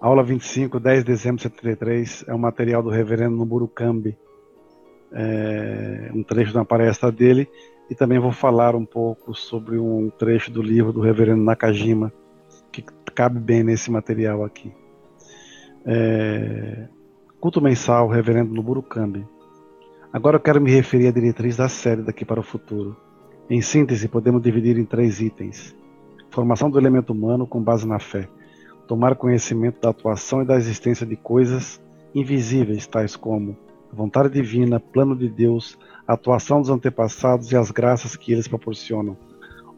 Aula 25, 10 de dezembro de 73, é um material do reverendo Nuburucambi, é, um trecho da palestra dele, e também vou falar um pouco sobre um trecho do livro do reverendo Nakajima, que cabe bem nesse material aqui. É, culto mensal, reverendo Nuburucambi. Agora eu quero me referir à diretriz da série daqui para o futuro. Em síntese, podemos dividir em três itens: formação do elemento humano com base na fé, tomar conhecimento da atuação e da existência de coisas invisíveis, tais como a vontade divina, plano de Deus, atuação dos antepassados e as graças que eles proporcionam,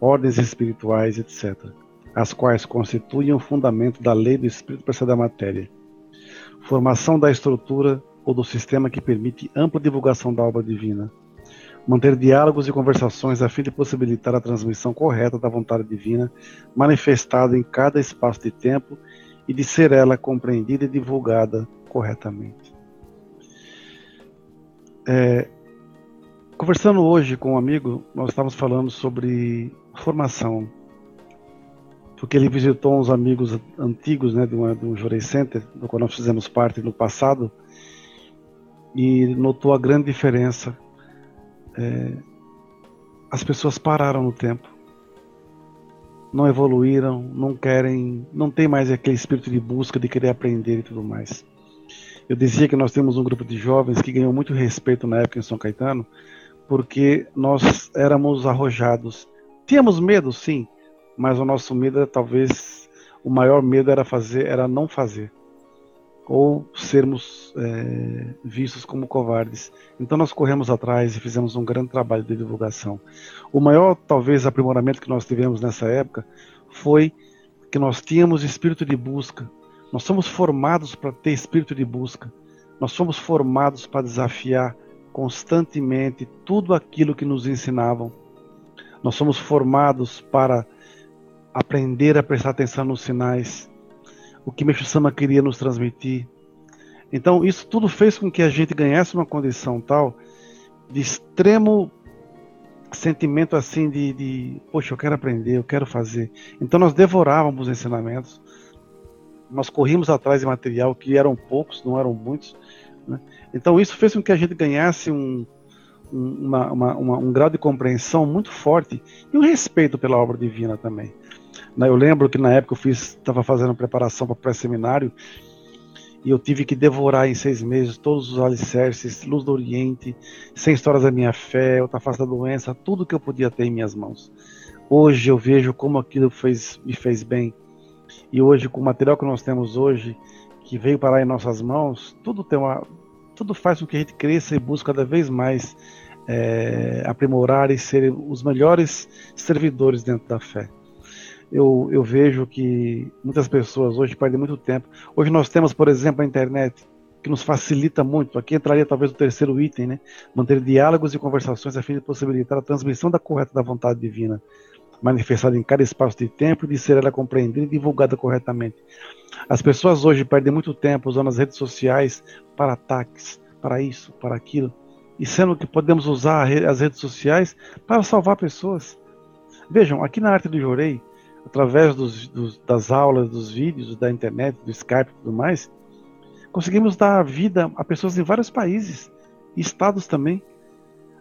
ordens espirituais, etc., as quais constituem o fundamento da lei do espírito para da matéria. Formação da estrutura ou do sistema que permite ampla divulgação da obra divina manter diálogos e conversações a fim de possibilitar a transmissão correta da vontade divina manifestada em cada espaço de tempo e de ser ela compreendida e divulgada corretamente. É, conversando hoje com um amigo, nós estávamos falando sobre formação, porque ele visitou uns amigos antigos né, de, uma, de um Jurei Center, do qual nós fizemos parte no passado, e notou a grande diferença é, as pessoas pararam no tempo, não evoluíram, não querem, não tem mais aquele espírito de busca, de querer aprender e tudo mais. Eu dizia que nós temos um grupo de jovens que ganhou muito respeito na época em São Caetano, porque nós éramos arrojados. Tínhamos medo, sim, mas o nosso medo, talvez, o maior medo era fazer, era não fazer ou sermos é, vistos como covardes. Então nós corremos atrás e fizemos um grande trabalho de divulgação. O maior, talvez, aprimoramento que nós tivemos nessa época foi que nós tínhamos espírito de busca. Nós somos formados para ter espírito de busca. Nós somos formados para desafiar constantemente tudo aquilo que nos ensinavam. Nós somos formados para aprender a prestar atenção nos sinais, o que Meixo Sama queria nos transmitir. Então, isso tudo fez com que a gente ganhasse uma condição tal de extremo sentimento assim de, de poxa, eu quero aprender, eu quero fazer. Então, nós devorávamos os ensinamentos, nós corríamos atrás de material que eram poucos, não eram muitos. Né? Então, isso fez com que a gente ganhasse um, uma, uma, uma, um grau de compreensão muito forte e um respeito pela obra divina também. Né, eu lembro que na época eu fiz, estava fazendo preparação para pré-seminário e eu tive que devorar em seis meses todos os alicerces, Luz do Oriente, Sem Histórias da Minha Fé, Outra Face da Doença, tudo que eu podia ter em minhas mãos. Hoje eu vejo como aquilo fez, me fez bem. E hoje, com o material que nós temos hoje, que veio parar em nossas mãos, tudo tem uma, tudo faz com que a gente cresça e busque cada vez mais é, aprimorar e ser os melhores servidores dentro da fé eu, eu vejo que muitas pessoas hoje perdem muito tempo. Hoje nós temos, por exemplo, a internet, que nos facilita muito. Aqui entraria talvez o terceiro item, né? Manter diálogos e conversações a fim de possibilitar a transmissão da correta da vontade divina, manifestada em cada espaço de tempo de ser ela compreendida e divulgada corretamente. As pessoas hoje perdem muito tempo usando as redes sociais para ataques, para isso, para aquilo, e sendo que podemos usar as redes sociais para salvar pessoas. Vejam, aqui na Arte do Jorei, através dos, dos, das aulas, dos vídeos, da internet, do Skype e tudo mais, conseguimos dar vida a pessoas em vários países, estados também.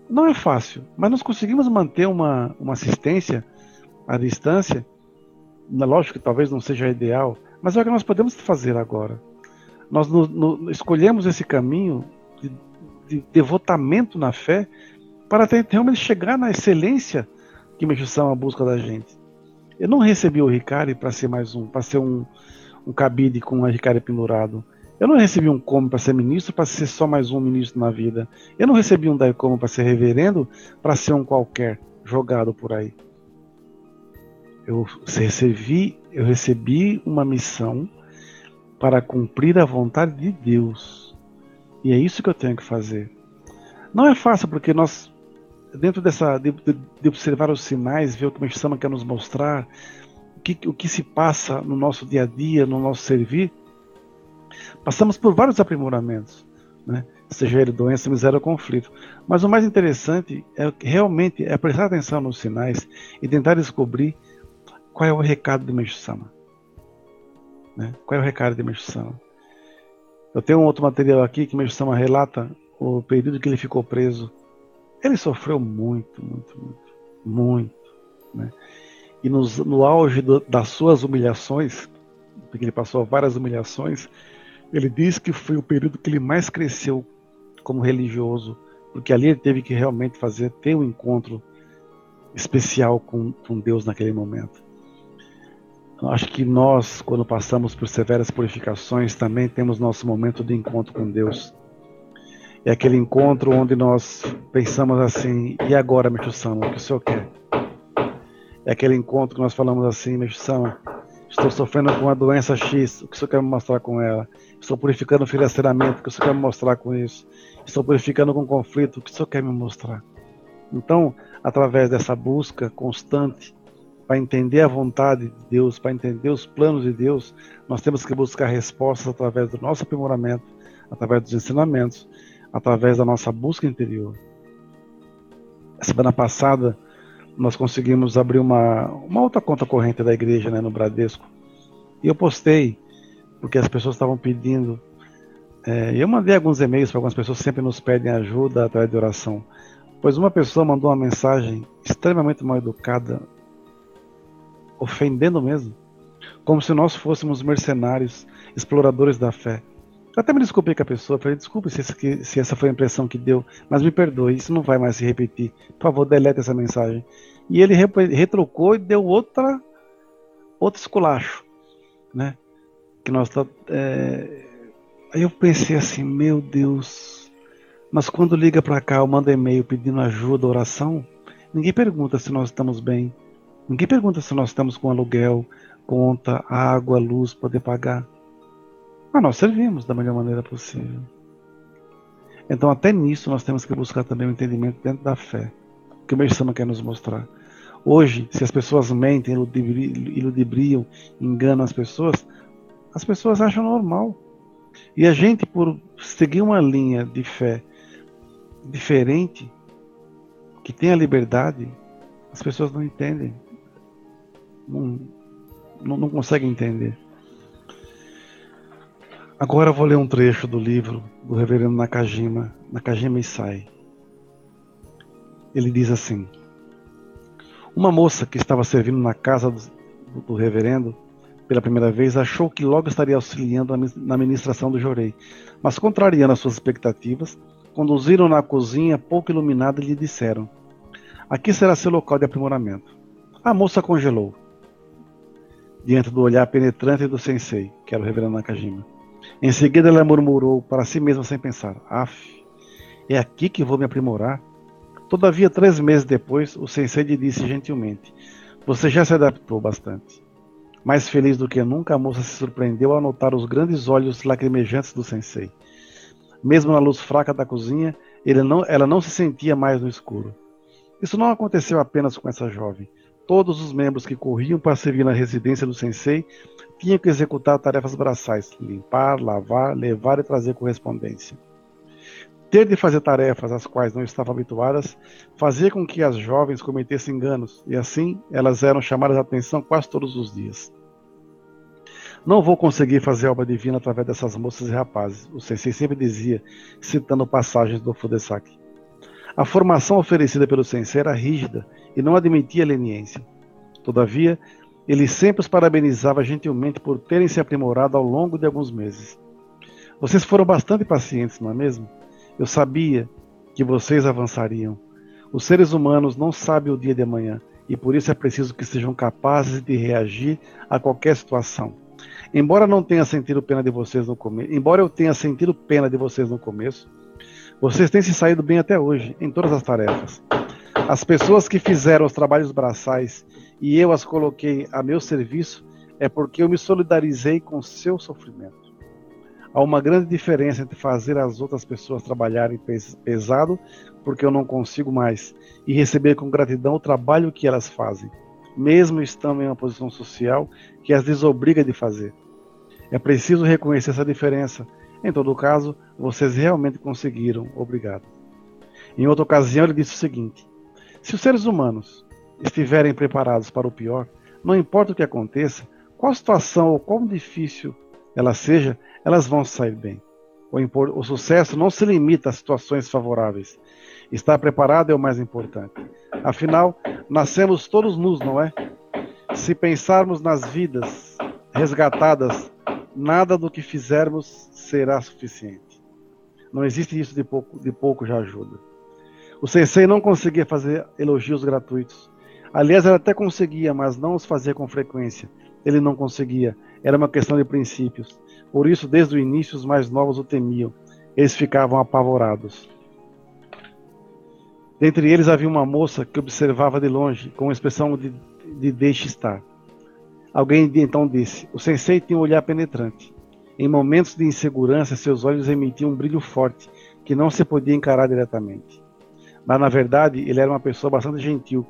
Não é fácil, mas nós conseguimos manter uma, uma assistência à distância. Lógico que talvez não seja ideal, mas é o que nós podemos fazer agora. Nós no, no, escolhemos esse caminho de, de devotamento na fé para realmente chegar na excelência que Meixo a busca da gente. Eu não recebi o Ricari para ser mais um, para ser um, um cabide com a Ricari pendurado. Eu não recebi um como para ser ministro para ser só mais um ministro na vida. Eu não recebi um Daicomo para ser reverendo para ser um qualquer jogado por aí. Eu recebi, eu recebi uma missão para cumprir a vontade de Deus. E é isso que eu tenho que fazer. Não é fácil porque nós dentro dessa de, de, observar os sinais, ver o que o Mestre quer nos mostrar, o que, o que se passa no nosso dia a dia, no nosso servir, passamos por vários aprimoramentos, né? seja ele doença, miséria ou conflito. Mas o mais interessante é realmente é prestar atenção nos sinais e tentar descobrir qual é o recado do Mestre Sama. Né? Qual é o recado de Meixo Sama? Eu tenho um outro material aqui que Meixo Sama relata o período que ele ficou preso. Ele sofreu muito, muito, muito, muito. Né? E nos, no auge do, das suas humilhações, porque ele passou várias humilhações, ele diz que foi o período que ele mais cresceu como religioso, porque ali ele teve que realmente fazer, ter um encontro especial com, com Deus naquele momento. Eu acho que nós, quando passamos por severas purificações, também temos nosso momento de encontro com Deus. É aquele encontro onde nós pensamos assim: e agora, Sama, o que o senhor quer? É aquele encontro que nós falamos assim: Sama, estou sofrendo com uma doença X, o que o senhor quer me mostrar com ela? Estou purificando financeiramente, o que o senhor quer me mostrar com isso? Estou purificando com conflito, o que o senhor quer me mostrar? Então, através dessa busca constante, para entender a vontade de Deus, para entender os planos de Deus, nós temos que buscar respostas através do nosso aprimoramento, através dos ensinamentos, através da nossa busca interior. Semana passada, nós conseguimos abrir uma, uma outra conta corrente da igreja né, no Bradesco. E eu postei, porque as pessoas estavam pedindo. É, eu mandei alguns e-mails para algumas pessoas que sempre nos pedem ajuda através de oração. Pois uma pessoa mandou uma mensagem extremamente mal educada, ofendendo mesmo, como se nós fôssemos mercenários, exploradores da fé. Eu até me desculpei com a pessoa, falei, desculpe se, se essa foi a impressão que deu, mas me perdoe, isso não vai mais se repetir. Por favor, delete essa mensagem. E ele retrocou e deu outra, outro esculacho, né? Que nós tá, é... Aí eu pensei assim, meu Deus, mas quando liga para cá ou manda e-mail pedindo ajuda, oração, ninguém pergunta se nós estamos bem, ninguém pergunta se nós estamos com aluguel, conta, água, luz, poder pagar. Mas nós servimos da melhor maneira possível. Então, até nisso, nós temos que buscar também o um entendimento dentro da fé, que o Meixama quer nos mostrar. Hoje, se as pessoas mentem, iludibriam, enganam as pessoas, as pessoas acham normal. E a gente, por seguir uma linha de fé diferente, que tem a liberdade, as pessoas não entendem. Não, não, não conseguem entender. Agora vou ler um trecho do livro do reverendo Nakajima, Nakajima Isai. Ele diz assim: Uma moça que estava servindo na casa do, do reverendo pela primeira vez achou que logo estaria auxiliando na ministração do jorei, mas contrariando as suas expectativas, conduziram na cozinha pouco iluminada e lhe disseram: Aqui será seu local de aprimoramento. A moça congelou diante do olhar penetrante do sensei, que era o reverendo Nakajima. Em seguida, ela murmurou para si mesma sem pensar: Af, é aqui que vou me aprimorar? Todavia, três meses depois, o sensei lhe disse gentilmente: Você já se adaptou bastante. Mais feliz do que nunca, a moça se surpreendeu ao notar os grandes olhos lacrimejantes do sensei. Mesmo na luz fraca da cozinha, não, ela não se sentia mais no escuro. Isso não aconteceu apenas com essa jovem. Todos os membros que corriam para servir na residência do sensei tinham que executar tarefas braçais: limpar, lavar, levar e trazer correspondência. Ter de fazer tarefas às quais não estavam habituadas fazia com que as jovens cometessem enganos, e assim elas eram chamadas a atenção quase todos os dias. Não vou conseguir fazer obra divina através dessas moças e rapazes, o sensei sempre dizia, citando passagens do Fudesaki. A formação oferecida pelo sensei era rígida e não admitia leniência. Todavia, ele sempre os parabenizava gentilmente por terem se aprimorado ao longo de alguns meses. Vocês foram bastante pacientes, não é mesmo? Eu sabia que vocês avançariam. Os seres humanos não sabem o dia de amanhã e por isso é preciso que sejam capazes de reagir a qualquer situação. Embora não tenha sentido pena de vocês no começo, embora eu tenha sentido pena de vocês no começo, vocês têm se saído bem até hoje em todas as tarefas. As pessoas que fizeram os trabalhos braçais e eu as coloquei a meu serviço é porque eu me solidarizei com seu sofrimento. Há uma grande diferença entre fazer as outras pessoas trabalharem pesado, porque eu não consigo mais, e receber com gratidão o trabalho que elas fazem, mesmo estando em uma posição social que as desobriga de fazer. É preciso reconhecer essa diferença. Em todo caso, vocês realmente conseguiram. Obrigado. Em outra ocasião, ele disse o seguinte: Se os seres humanos estiverem preparados para o pior, não importa o que aconteça, qual situação ou quão difícil ela seja, elas vão sair bem. O, sucesso não se limita a situações favoráveis. Estar preparado é o mais importante. Afinal, nascemos todos nus, não é? Se pensarmos nas vidas resgatadas, nada do que fizermos será suficiente. Não existe isso de pouco, de pouco já ajuda. O sensei não conseguia fazer elogios gratuitos. Aliás, ele até conseguia, mas não os fazia com frequência. Ele não conseguia. Era uma questão de princípios. Por isso, desde o início, os mais novos o temiam. Eles ficavam apavorados. Dentre eles havia uma moça que observava de longe, com expressão de, de deixe estar. Alguém então disse: O sensei tinha um olhar penetrante. Em momentos de insegurança, seus olhos emitiam um brilho forte que não se podia encarar diretamente. Mas, na verdade, ele era uma pessoa bastante gentil.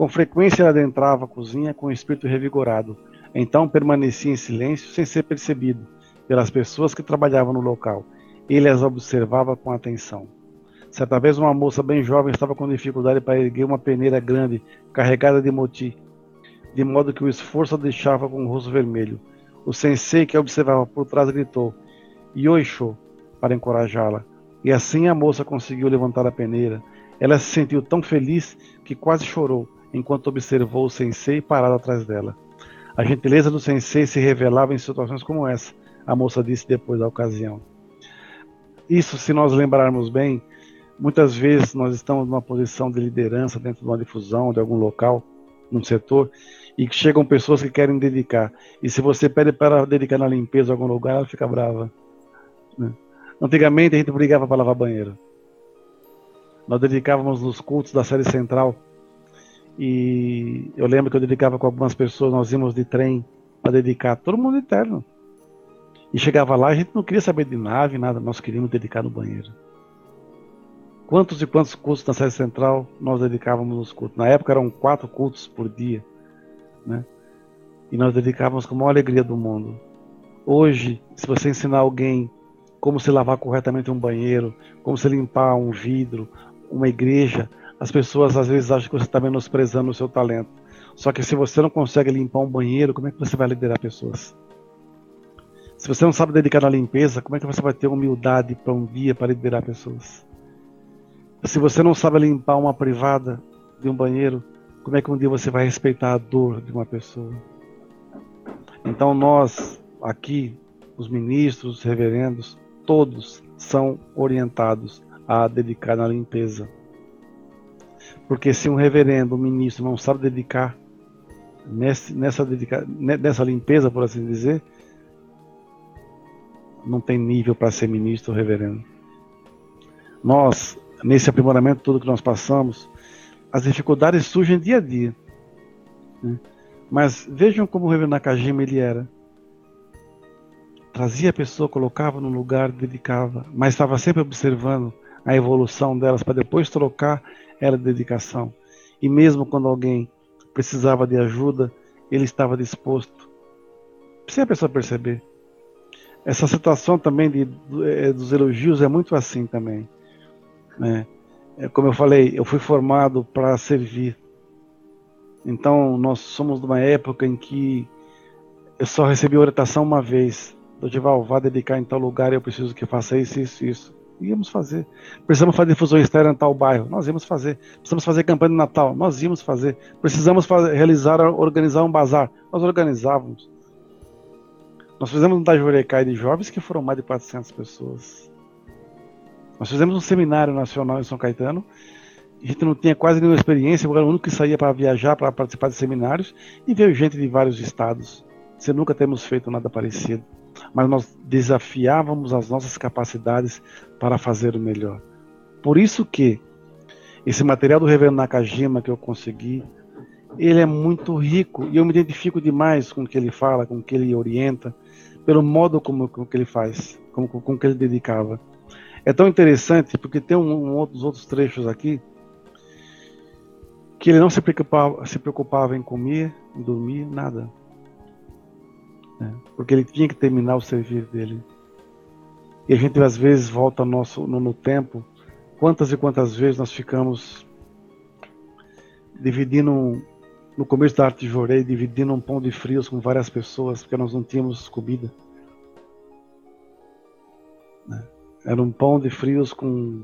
Com frequência, ele adentrava a cozinha com o espírito revigorado. Então, permanecia em silêncio sem ser percebido pelas pessoas que trabalhavam no local. Ele as observava com atenção. Certa vez, uma moça bem jovem estava com dificuldade para erguer uma peneira grande, carregada de moti, de modo que o esforço a deixava com o rosto vermelho. O sensei, que a observava por trás, gritou Yoisho para encorajá-la. E assim a moça conseguiu levantar a peneira. Ela se sentiu tão feliz que quase chorou enquanto observou o sensei parado atrás dela. A gentileza do sensei se revelava em situações como essa, a moça disse depois da ocasião. Isso, se nós lembrarmos bem, Muitas vezes nós estamos numa posição de liderança dentro de uma difusão, de algum local, num setor, e chegam pessoas que querem dedicar. E se você pede para dedicar na limpeza em algum lugar, ela fica brava. Né? Antigamente a gente brigava para lavar banheiro. Nós dedicávamos nos cultos da série central. E eu lembro que eu dedicava com algumas pessoas, nós íamos de trem para dedicar, todo mundo interno. E chegava lá, a gente não queria saber de nave, nada, nós queríamos dedicar no banheiro. Quantos e quantos cultos na sede central nós dedicávamos nos cultos? Na época eram quatro cultos por dia, né? E nós dedicávamos com a maior alegria do mundo. Hoje, se você ensinar alguém como se lavar corretamente um banheiro, como se limpar um vidro, uma igreja, as pessoas às vezes acham que você está menosprezando o seu talento. Só que se você não consegue limpar um banheiro, como é que você vai liderar pessoas? Se você não sabe dedicar na limpeza, como é que você vai ter humildade para um dia para liderar pessoas? Se você não sabe limpar uma privada de um banheiro, como é que um dia você vai respeitar a dor de uma pessoa? Então nós aqui, os ministros, os reverendos, todos são orientados a dedicar na limpeza. Porque se um reverendo, um ministro não sabe dedicar nessa, nessa, dedica, nessa limpeza, por assim dizer, não tem nível para ser ministro ou reverendo. Nós nesse aprimoramento todo que nós passamos, as dificuldades surgem dia a dia. Né? Mas vejam como o Reverendo Nakajima ele era. Trazia a pessoa, colocava no lugar, dedicava, mas estava sempre observando a evolução delas para depois trocar era dedicação. E mesmo quando alguém precisava de ajuda, ele estava disposto. Sem a pessoa perceber. Essa situação também de, é, dos elogios é muito assim também. Né? É, como eu falei, eu fui formado para servir. Então, nós somos de uma época em que eu só recebi orientação uma vez. Dodival, vá dedicar em tal lugar, eu preciso que faça isso, isso, isso. Íamos fazer. Precisamos fazer difusão externa em tal bairro, nós íamos fazer. Precisamos fazer campanha de Natal, nós íamos fazer. Precisamos fazer, realizar, organizar um bazar, nós organizávamos. Nós fizemos um Tajurecai de jovens que foram mais de 400 pessoas. Nós fizemos um seminário nacional em São Caetano. A gente não tinha quase nenhuma experiência, eu era o único que saía para viajar, para participar de seminários, e veio gente de vários estados. Você nunca temos feito nada parecido. Mas nós desafiávamos as nossas capacidades para fazer o melhor. Por isso que esse material do Reverendo Nakajima que eu consegui, ele é muito rico e eu me identifico demais com o que ele fala, com o que ele orienta, pelo modo como, como que ele faz, como, com que ele dedicava. É tão interessante porque tem um, um outros, outros trechos aqui que ele não se preocupava, se preocupava em comer, em dormir, nada. É, porque ele tinha que terminar o serviço dele. E a gente às vezes volta no, nosso, no, no tempo. Quantas e quantas vezes nós ficamos dividindo no começo da arte de Jorei, dividindo um pão de frios com várias pessoas, porque nós não tínhamos comida. Né? Era um pão de frios com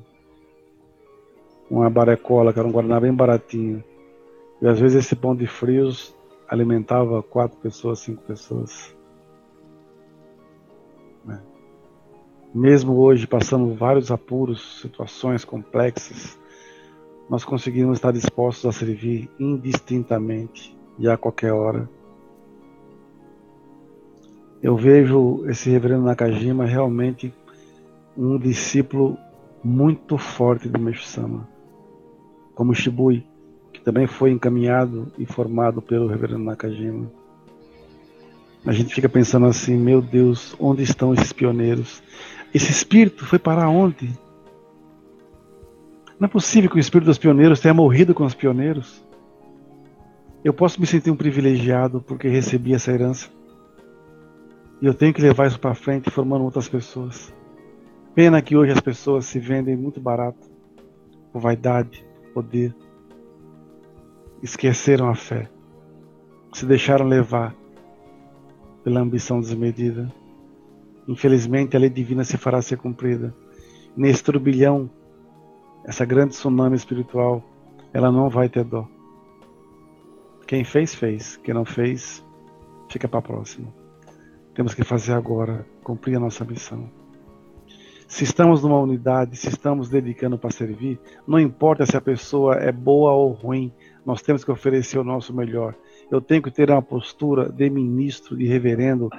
uma barecola, que era um guaraná bem baratinho. E às vezes esse pão de frios alimentava quatro pessoas, cinco pessoas. Mesmo hoje, passando vários apuros, situações complexas, nós conseguimos estar dispostos a servir indistintamente e a qualquer hora. Eu vejo esse reverendo Nakajima realmente um discípulo muito forte do Meixo Sama, como Shibui, que também foi encaminhado e formado pelo reverendo Nakajima. A gente fica pensando assim, meu Deus, onde estão esses pioneiros? Esse espírito foi para onde? Não é possível que o espírito dos pioneiros tenha morrido com os pioneiros. Eu posso me sentir um privilegiado porque recebi essa herança. E eu tenho que levar isso para frente formando outras pessoas. Pena que hoje as pessoas se vendem muito barato por vaidade, poder. Esqueceram a fé. Se deixaram levar pela ambição desmedida. Infelizmente, a lei divina se fará ser cumprida. Nesse turbilhão essa grande tsunami espiritual, ela não vai ter dó. Quem fez, fez. Quem não fez, fica para a próxima. Temos que fazer agora, cumprir a nossa missão. Se estamos numa unidade, se estamos dedicando para servir, não importa se a pessoa é boa ou ruim, nós temos que oferecer o nosso melhor. Eu tenho que ter uma postura de ministro, de reverendo.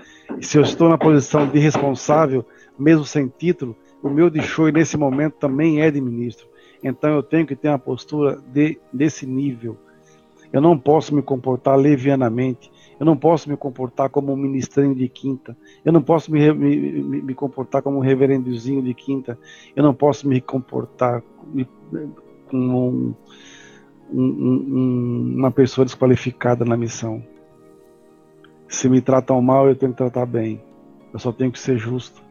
Se eu estou na posição de responsável, mesmo sem título, o meu de show nesse momento também é de ministro. Então eu tenho que ter uma postura de, desse nível. Eu não posso me comportar levianamente. Eu não posso me comportar como um ministrinho de quinta. Eu não posso me, me, me comportar como um reverendozinho de quinta. Eu não posso me comportar como um, um, um, uma pessoa desqualificada na missão. Se me tratam mal, eu tenho que tratar bem. Eu só tenho que ser justo.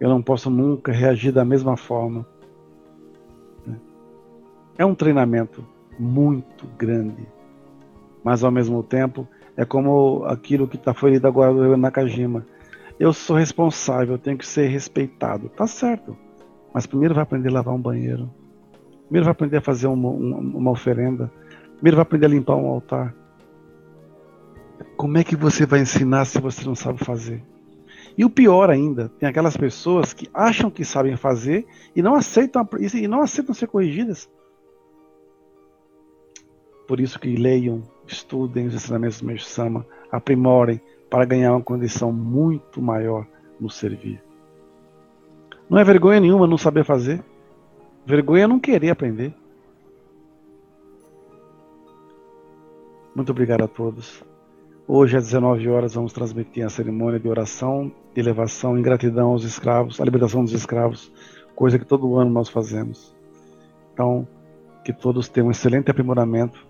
Eu não posso nunca reagir da mesma forma. É um treinamento muito grande, mas ao mesmo tempo é como aquilo que tá, foi lido agora do Nakajima. Eu sou responsável, eu tenho que ser respeitado. Tá certo, mas primeiro vai aprender a lavar um banheiro. Primeiro vai aprender a fazer uma, uma, uma oferenda. Primeiro vai aprender a limpar um altar. Como é que você vai ensinar se você não sabe fazer? E o pior ainda, tem aquelas pessoas que acham que sabem fazer e não aceitam, e não aceitam ser corrigidas. Por isso que leiam, estudem os ensinamentos do Mestre Sama, aprimorem para ganhar uma condição muito maior no servir. Não é vergonha nenhuma não saber fazer. Vergonha é não querer aprender. Muito obrigado a todos. Hoje às 19 horas vamos transmitir a cerimônia de oração, de elevação em gratidão aos escravos, a libertação dos escravos, coisa que todo ano nós fazemos. Então, que todos tenham um excelente aprimoramento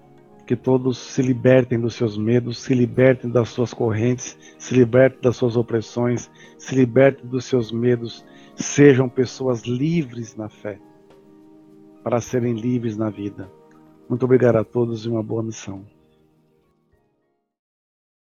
que todos se libertem dos seus medos, se libertem das suas correntes, se libertem das suas opressões, se libertem dos seus medos, sejam pessoas livres na fé, para serem livres na vida. Muito obrigado a todos e uma boa missão.